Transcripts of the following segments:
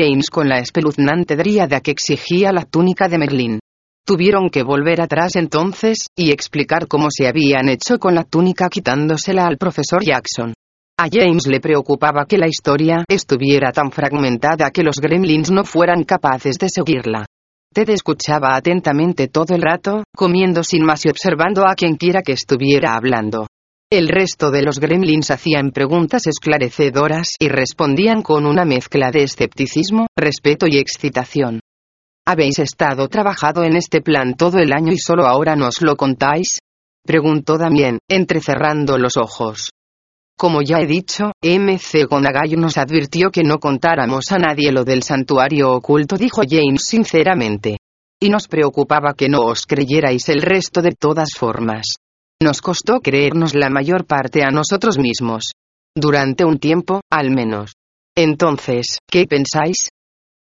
James con la espeluznante dríada que exigía la túnica de Merlin. Tuvieron que volver atrás entonces, y explicar cómo se habían hecho con la túnica quitándosela al profesor Jackson. A James le preocupaba que la historia estuviera tan fragmentada que los gremlins no fueran capaces de seguirla. Ted escuchaba atentamente todo el rato, comiendo sin más y observando a quien quiera que estuviera hablando. El resto de los gremlins hacían preguntas esclarecedoras y respondían con una mezcla de escepticismo, respeto y excitación. ¿Habéis estado trabajando en este plan todo el año y solo ahora nos lo contáis? Preguntó Damien, entrecerrando los ojos. Como ya he dicho, MC Gonagai nos advirtió que no contáramos a nadie lo del santuario oculto, dijo James sinceramente. Y nos preocupaba que no os creyerais el resto de todas formas. Nos costó creernos la mayor parte a nosotros mismos. Durante un tiempo, al menos. Entonces, ¿qué pensáis?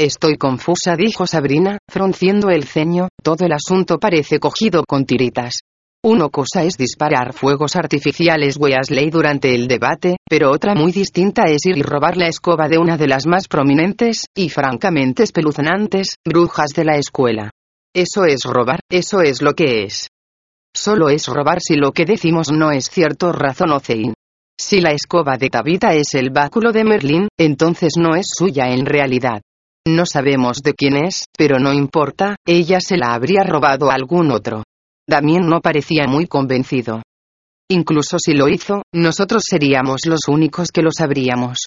Estoy confusa, dijo Sabrina, frunciendo el ceño, todo el asunto parece cogido con tiritas. Una cosa es disparar fuegos artificiales Weasley durante el debate, pero otra muy distinta es ir y robar la escoba de una de las más prominentes, y francamente espeluznantes, brujas de la escuela. Eso es robar, eso es lo que es. Solo es robar si lo que decimos no es cierto, razonó Zane. Si la escoba de Tabitha es el báculo de Merlin, entonces no es suya en realidad. No sabemos de quién es, pero no importa, ella se la habría robado a algún otro. Damien no parecía muy convencido. Incluso si lo hizo, nosotros seríamos los únicos que lo sabríamos.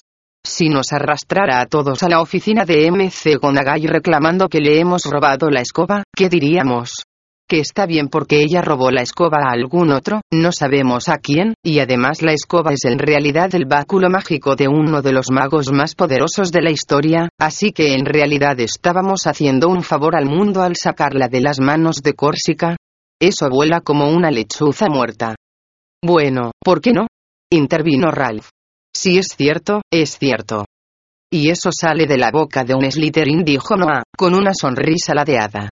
Si nos arrastrara a todos a la oficina de MC Gonagai reclamando que le hemos robado la escoba, ¿qué diríamos? Que está bien porque ella robó la escoba a algún otro, no sabemos a quién, y además la escoba es en realidad el báculo mágico de uno de los magos más poderosos de la historia, así que en realidad estábamos haciendo un favor al mundo al sacarla de las manos de Córsica, eso vuela como una lechuza muerta. Bueno, ¿por qué no? intervino Ralph. Si es cierto, es cierto. Y eso sale de la boca de un Slytherin, dijo Noah, con una sonrisa ladeada.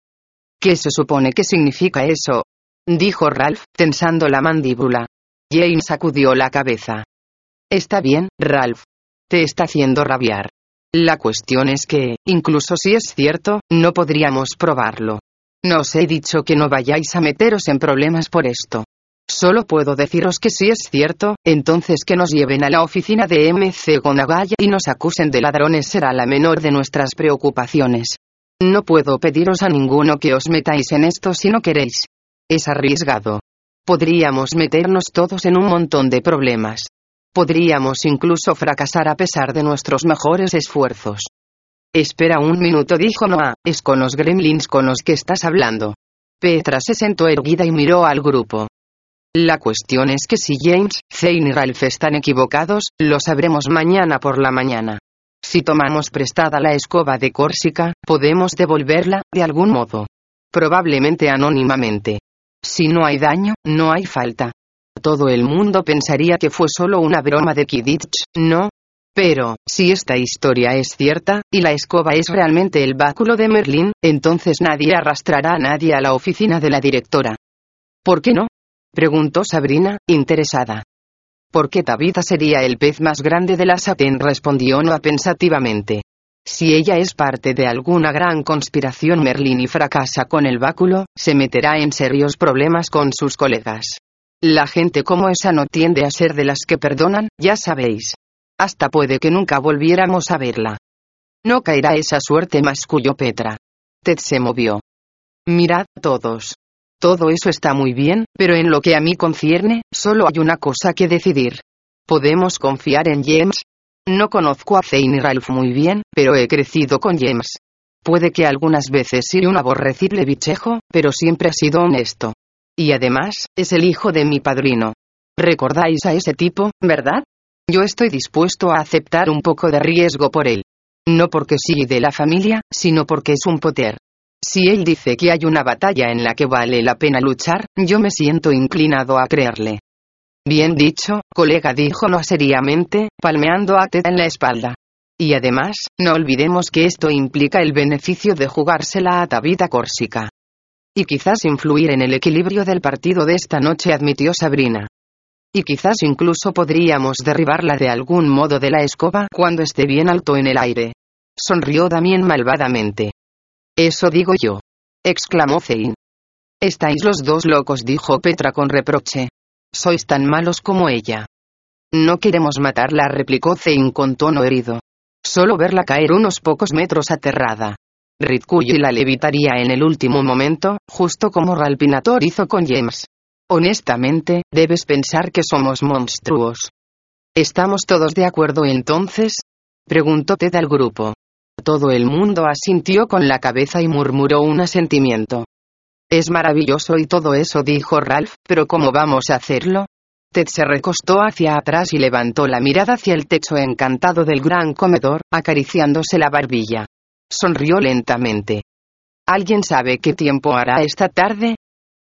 ¿Qué se supone que significa eso? dijo Ralph, tensando la mandíbula. Jane sacudió la cabeza. Está bien, Ralph. Te está haciendo rabiar. La cuestión es que, incluso si es cierto, no podríamos probarlo. No os he dicho que no vayáis a meteros en problemas por esto. Solo puedo deciros que si es cierto, entonces que nos lleven a la oficina de MC Gonagaya y nos acusen de ladrones será la menor de nuestras preocupaciones. No puedo pediros a ninguno que os metáis en esto si no queréis. Es arriesgado. Podríamos meternos todos en un montón de problemas. Podríamos incluso fracasar a pesar de nuestros mejores esfuerzos. Espera un minuto, dijo Noah, es con los gremlins con los que estás hablando. Petra se sentó erguida y miró al grupo. La cuestión es que si James, Zane y Ralph están equivocados, lo sabremos mañana por la mañana. Si tomamos prestada la escoba de Córsica, podemos devolverla, de algún modo. Probablemente anónimamente. Si no hay daño, no hay falta. Todo el mundo pensaría que fue solo una broma de Kidditch, ¿no? Pero, si esta historia es cierta, y la escoba es realmente el báculo de Merlín, entonces nadie arrastrará a nadie a la oficina de la directora. ¿Por qué no? preguntó Sabrina, interesada. Porque Tabitha sería el pez más grande de la satén, respondió Noah pensativamente. Si ella es parte de alguna gran conspiración Merlín y fracasa con el báculo, se meterá en serios problemas con sus colegas. La gente como esa no tiende a ser de las que perdonan, ya sabéis. Hasta puede que nunca volviéramos a verla. No caerá esa suerte, masculló Petra. Ted se movió. Mirad todos. Todo eso está muy bien, pero en lo que a mí concierne, solo hay una cosa que decidir. ¿Podemos confiar en James? No conozco a Zane y Ralph muy bien, pero he crecido con James. Puede que algunas veces sea un aborrecible bichejo, pero siempre ha sido honesto. Y además, es el hijo de mi padrino. ¿Recordáis a ese tipo, verdad? Yo estoy dispuesto a aceptar un poco de riesgo por él. No porque sí de la familia, sino porque es un Potter. Si él dice que hay una batalla en la que vale la pena luchar, yo me siento inclinado a creerle. Bien dicho, colega dijo no seriamente, palmeando a Ted en la espalda. Y además, no olvidemos que esto implica el beneficio de jugársela a Tabitha Córsica. Y quizás influir en el equilibrio del partido de esta noche, admitió Sabrina. Y quizás incluso podríamos derribarla de algún modo de la escoba cuando esté bien alto en el aire. Sonrió Damien malvadamente. Eso digo yo. exclamó Zane. Estáis los dos locos, dijo Petra con reproche. Sois tan malos como ella. No queremos matarla, replicó Zane con tono herido. Solo verla caer unos pocos metros aterrada. Ritkuyi la levitaría en el último momento, justo como Ralpinator hizo con James. Honestamente, debes pensar que somos monstruos. ¿Estamos todos de acuerdo entonces? preguntó Ted al grupo. Todo el mundo asintió con la cabeza y murmuró un asentimiento. Es maravilloso y todo eso, dijo Ralph, pero ¿cómo vamos a hacerlo? Ted se recostó hacia atrás y levantó la mirada hacia el techo encantado del gran comedor, acariciándose la barbilla. Sonrió lentamente. ¿Alguien sabe qué tiempo hará esta tarde?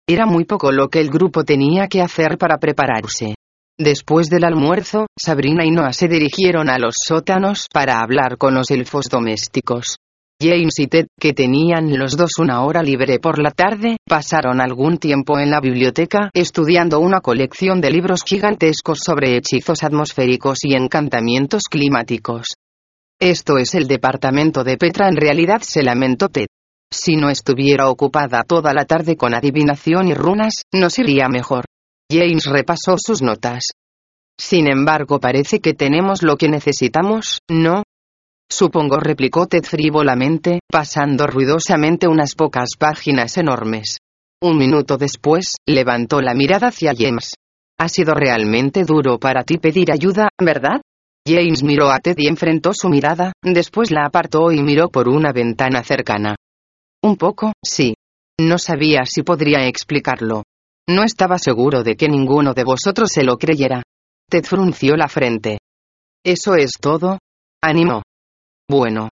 Era muy poco lo que el grupo tenía que hacer para prepararse. Después del almuerzo, Sabrina y Noah se dirigieron a los sótanos para hablar con los elfos domésticos. James y Ted, que tenían los dos una hora libre por la tarde, pasaron algún tiempo en la biblioteca estudiando una colección de libros gigantescos sobre hechizos atmosféricos y encantamientos climáticos. Esto es el departamento de Petra, en realidad se lamentó Ted. Si no estuviera ocupada toda la tarde con adivinación y runas, nos iría mejor. James repasó sus notas. Sin embargo, parece que tenemos lo que necesitamos, ¿no? Supongo, replicó Ted frívolamente, pasando ruidosamente unas pocas páginas enormes. Un minuto después, levantó la mirada hacia James. Ha sido realmente duro para ti pedir ayuda, ¿verdad? James miró a Ted y enfrentó su mirada, después la apartó y miró por una ventana cercana. Un poco, sí. No sabía si podría explicarlo. No estaba seguro de que ninguno de vosotros se lo creyera. Ted frunció la frente. ¿Eso es todo? Animó. Bueno.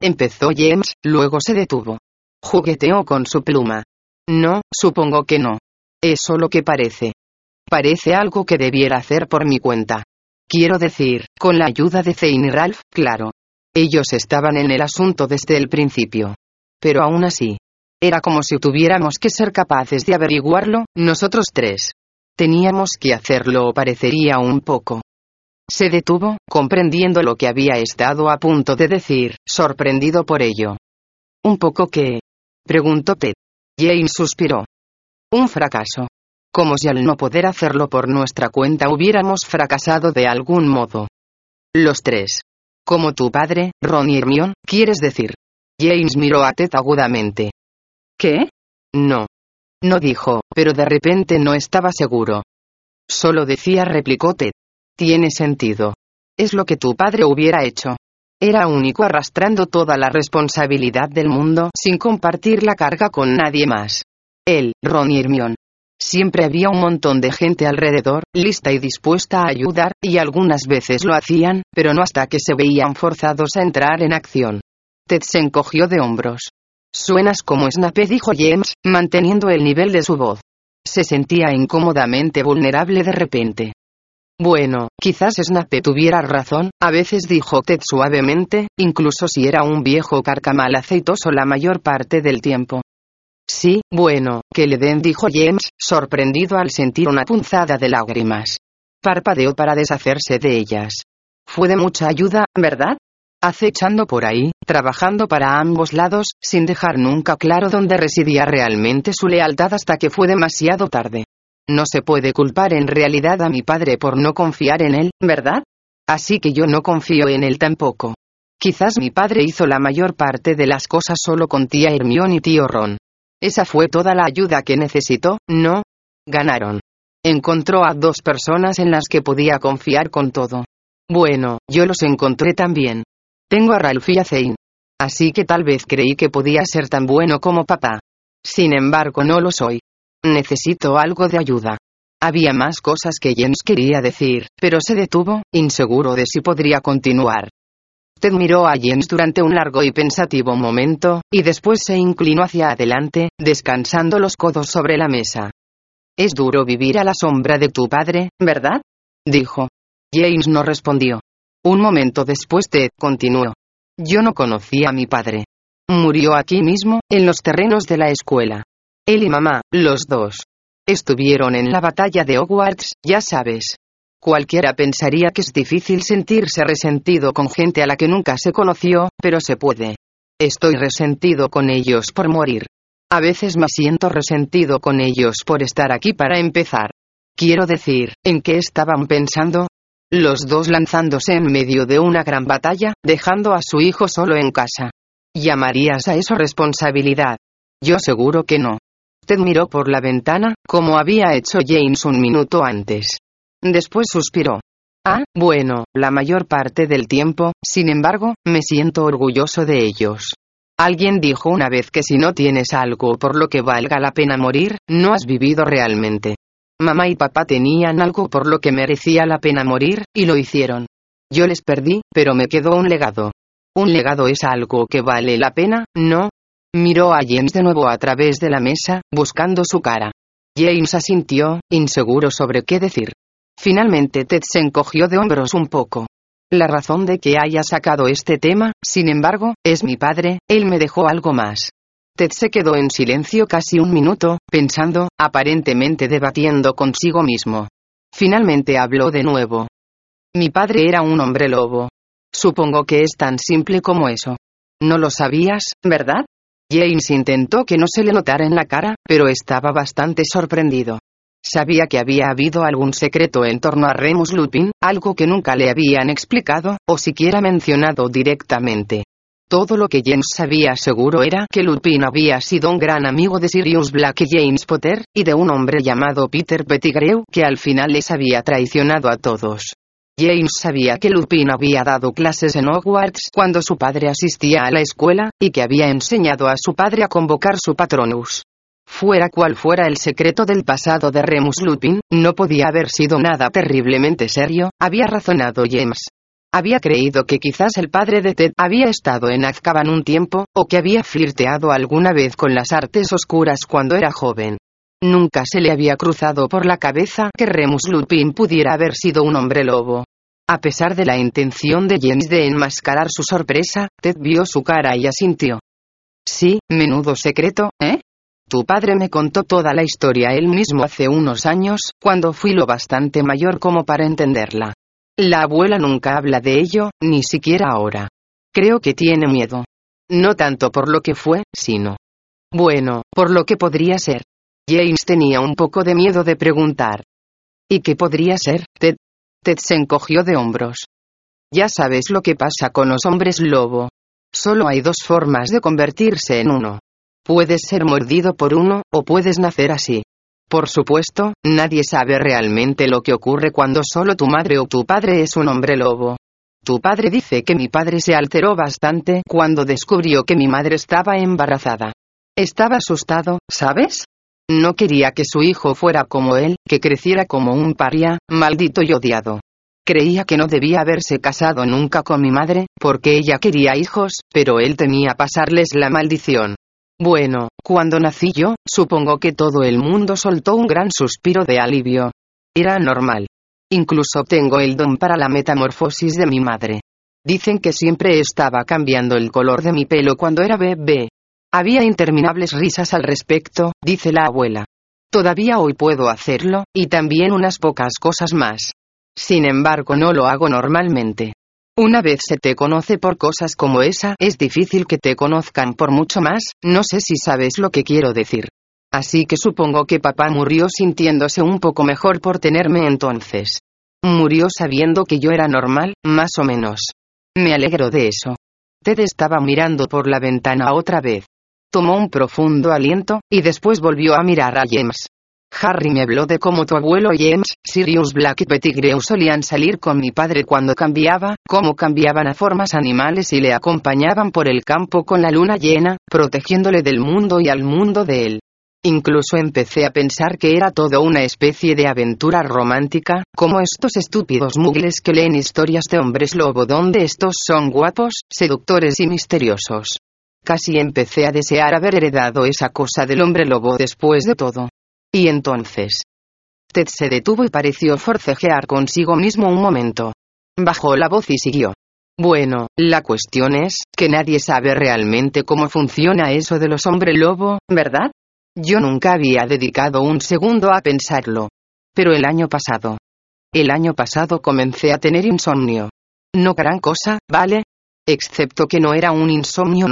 Empezó James, luego se detuvo. Jugueteó con su pluma. No, supongo que no. Es lo que parece. Parece algo que debiera hacer por mi cuenta. Quiero decir, con la ayuda de Zane y Ralph, claro. Ellos estaban en el asunto desde el principio. Pero aún así. Era como si tuviéramos que ser capaces de averiguarlo, nosotros tres. Teníamos que hacerlo o parecería un poco. Se detuvo, comprendiendo lo que había estado a punto de decir, sorprendido por ello. ¿Un poco qué? preguntó Ted. James suspiró. Un fracaso. Como si al no poder hacerlo por nuestra cuenta hubiéramos fracasado de algún modo. Los tres. Como tu padre, Ron y Hermione, quieres decir. James miró a Ted agudamente. ¿Qué? No. No dijo, pero de repente no estaba seguro. Solo decía, replicó Ted. Tiene sentido. Es lo que tu padre hubiera hecho. Era único arrastrando toda la responsabilidad del mundo sin compartir la carga con nadie más. Él, Ron y Hermione. Siempre había un montón de gente alrededor, lista y dispuesta a ayudar, y algunas veces lo hacían, pero no hasta que se veían forzados a entrar en acción. Ted se encogió de hombros. Suenas como Snape, dijo James, manteniendo el nivel de su voz. Se sentía incómodamente vulnerable de repente. Bueno, quizás Snape tuviera razón, a veces dijo Ted suavemente, incluso si era un viejo carcamal aceitoso la mayor parte del tiempo. Sí, bueno, que le den, dijo James, sorprendido al sentir una punzada de lágrimas. Parpadeó para deshacerse de ellas. Fue de mucha ayuda, ¿verdad? Acechando por ahí, trabajando para ambos lados, sin dejar nunca claro dónde residía realmente su lealtad hasta que fue demasiado tarde. No se puede culpar en realidad a mi padre por no confiar en él, ¿verdad? Así que yo no confío en él tampoco. Quizás mi padre hizo la mayor parte de las cosas solo con tía Hermione y tío Ron. Esa fue toda la ayuda que necesitó, ¿no? Ganaron. Encontró a dos personas en las que podía confiar con todo. Bueno, yo los encontré también. Tengo a Ralph y a Zane. Así que tal vez creí que podía ser tan bueno como papá. Sin embargo, no lo soy. Necesito algo de ayuda. Había más cosas que Jens quería decir, pero se detuvo, inseguro de si podría continuar. Ted miró a Jens durante un largo y pensativo momento, y después se inclinó hacia adelante, descansando los codos sobre la mesa. Es duro vivir a la sombra de tu padre, ¿verdad? dijo. James no respondió. Un momento después Ted continuó. Yo no conocía a mi padre. Murió aquí mismo, en los terrenos de la escuela. Él y mamá, los dos. Estuvieron en la batalla de Hogwarts, ya sabes. Cualquiera pensaría que es difícil sentirse resentido con gente a la que nunca se conoció, pero se puede. Estoy resentido con ellos por morir. A veces me siento resentido con ellos por estar aquí para empezar. Quiero decir, ¿en qué estaban pensando? Los dos lanzándose en medio de una gran batalla, dejando a su hijo solo en casa. ¿Llamarías a eso responsabilidad? Yo seguro que no. Ted miró por la ventana, como había hecho James un minuto antes. Después suspiró. Ah, bueno, la mayor parte del tiempo, sin embargo, me siento orgulloso de ellos. Alguien dijo una vez que si no tienes algo por lo que valga la pena morir, no has vivido realmente. Mamá y papá tenían algo por lo que merecía la pena morir, y lo hicieron. Yo les perdí, pero me quedó un legado. Un legado es algo que vale la pena, ¿no? Miró a James de nuevo a través de la mesa, buscando su cara. James asintió, inseguro sobre qué decir. Finalmente Ted se encogió de hombros un poco. La razón de que haya sacado este tema, sin embargo, es mi padre, él me dejó algo más. Ted se quedó en silencio casi un minuto, pensando, aparentemente debatiendo consigo mismo. Finalmente habló de nuevo. Mi padre era un hombre lobo. Supongo que es tan simple como eso. No lo sabías, ¿verdad? James intentó que no se le notara en la cara, pero estaba bastante sorprendido. Sabía que había habido algún secreto en torno a Remus Lupin, algo que nunca le habían explicado, o siquiera mencionado directamente. Todo lo que James sabía seguro era que Lupin había sido un gran amigo de Sirius Black y James Potter, y de un hombre llamado Peter Pettigrew que al final les había traicionado a todos. James sabía que Lupin había dado clases en Hogwarts cuando su padre asistía a la escuela, y que había enseñado a su padre a convocar su patronus. Fuera cual fuera el secreto del pasado de Remus Lupin, no podía haber sido nada terriblemente serio, había razonado James. Había creído que quizás el padre de Ted había estado en Azkaban un tiempo, o que había flirteado alguna vez con las artes oscuras cuando era joven. Nunca se le había cruzado por la cabeza que Remus Lupin pudiera haber sido un hombre lobo. A pesar de la intención de James de enmascarar su sorpresa, Ted vio su cara y asintió. Sí, menudo secreto, ¿eh? Tu padre me contó toda la historia él mismo hace unos años, cuando fui lo bastante mayor como para entenderla. La abuela nunca habla de ello, ni siquiera ahora. Creo que tiene miedo. No tanto por lo que fue, sino. Bueno, por lo que podría ser. James tenía un poco de miedo de preguntar. ¿Y qué podría ser, Ted? Ted se encogió de hombros. Ya sabes lo que pasa con los hombres lobo. Solo hay dos formas de convertirse en uno. Puedes ser mordido por uno, o puedes nacer así. Por supuesto, nadie sabe realmente lo que ocurre cuando solo tu madre o tu padre es un hombre lobo. Tu padre dice que mi padre se alteró bastante cuando descubrió que mi madre estaba embarazada. Estaba asustado, ¿sabes? No quería que su hijo fuera como él, que creciera como un paria, maldito y odiado. Creía que no debía haberse casado nunca con mi madre, porque ella quería hijos, pero él temía pasarles la maldición. Bueno, cuando nací yo, supongo que todo el mundo soltó un gran suspiro de alivio. Era normal. Incluso tengo el don para la metamorfosis de mi madre. Dicen que siempre estaba cambiando el color de mi pelo cuando era bebé. Había interminables risas al respecto, dice la abuela. Todavía hoy puedo hacerlo, y también unas pocas cosas más. Sin embargo, no lo hago normalmente. Una vez se te conoce por cosas como esa, es difícil que te conozcan por mucho más, no sé si sabes lo que quiero decir. Así que supongo que papá murió sintiéndose un poco mejor por tenerme entonces. Murió sabiendo que yo era normal, más o menos. Me alegro de eso. Ted estaba mirando por la ventana otra vez. Tomó un profundo aliento, y después volvió a mirar a James. Harry me habló de cómo tu abuelo James, Sirius Black y Pettigrew solían salir con mi padre cuando cambiaba, cómo cambiaban a formas animales y le acompañaban por el campo con la luna llena, protegiéndole del mundo y al mundo de él. Incluso empecé a pensar que era todo una especie de aventura romántica, como estos estúpidos mugles que leen historias de hombres lobo donde estos son guapos, seductores y misteriosos. Casi empecé a desear haber heredado esa cosa del hombre lobo después de todo. Y entonces. Ted se detuvo y pareció forcejear consigo mismo un momento. Bajó la voz y siguió. Bueno, la cuestión es, que nadie sabe realmente cómo funciona eso de los hombre lobo, ¿verdad? Yo nunca había dedicado un segundo a pensarlo. Pero el año pasado. El año pasado comencé a tener insomnio. No gran cosa, ¿vale? Excepto que no era un insomnio normal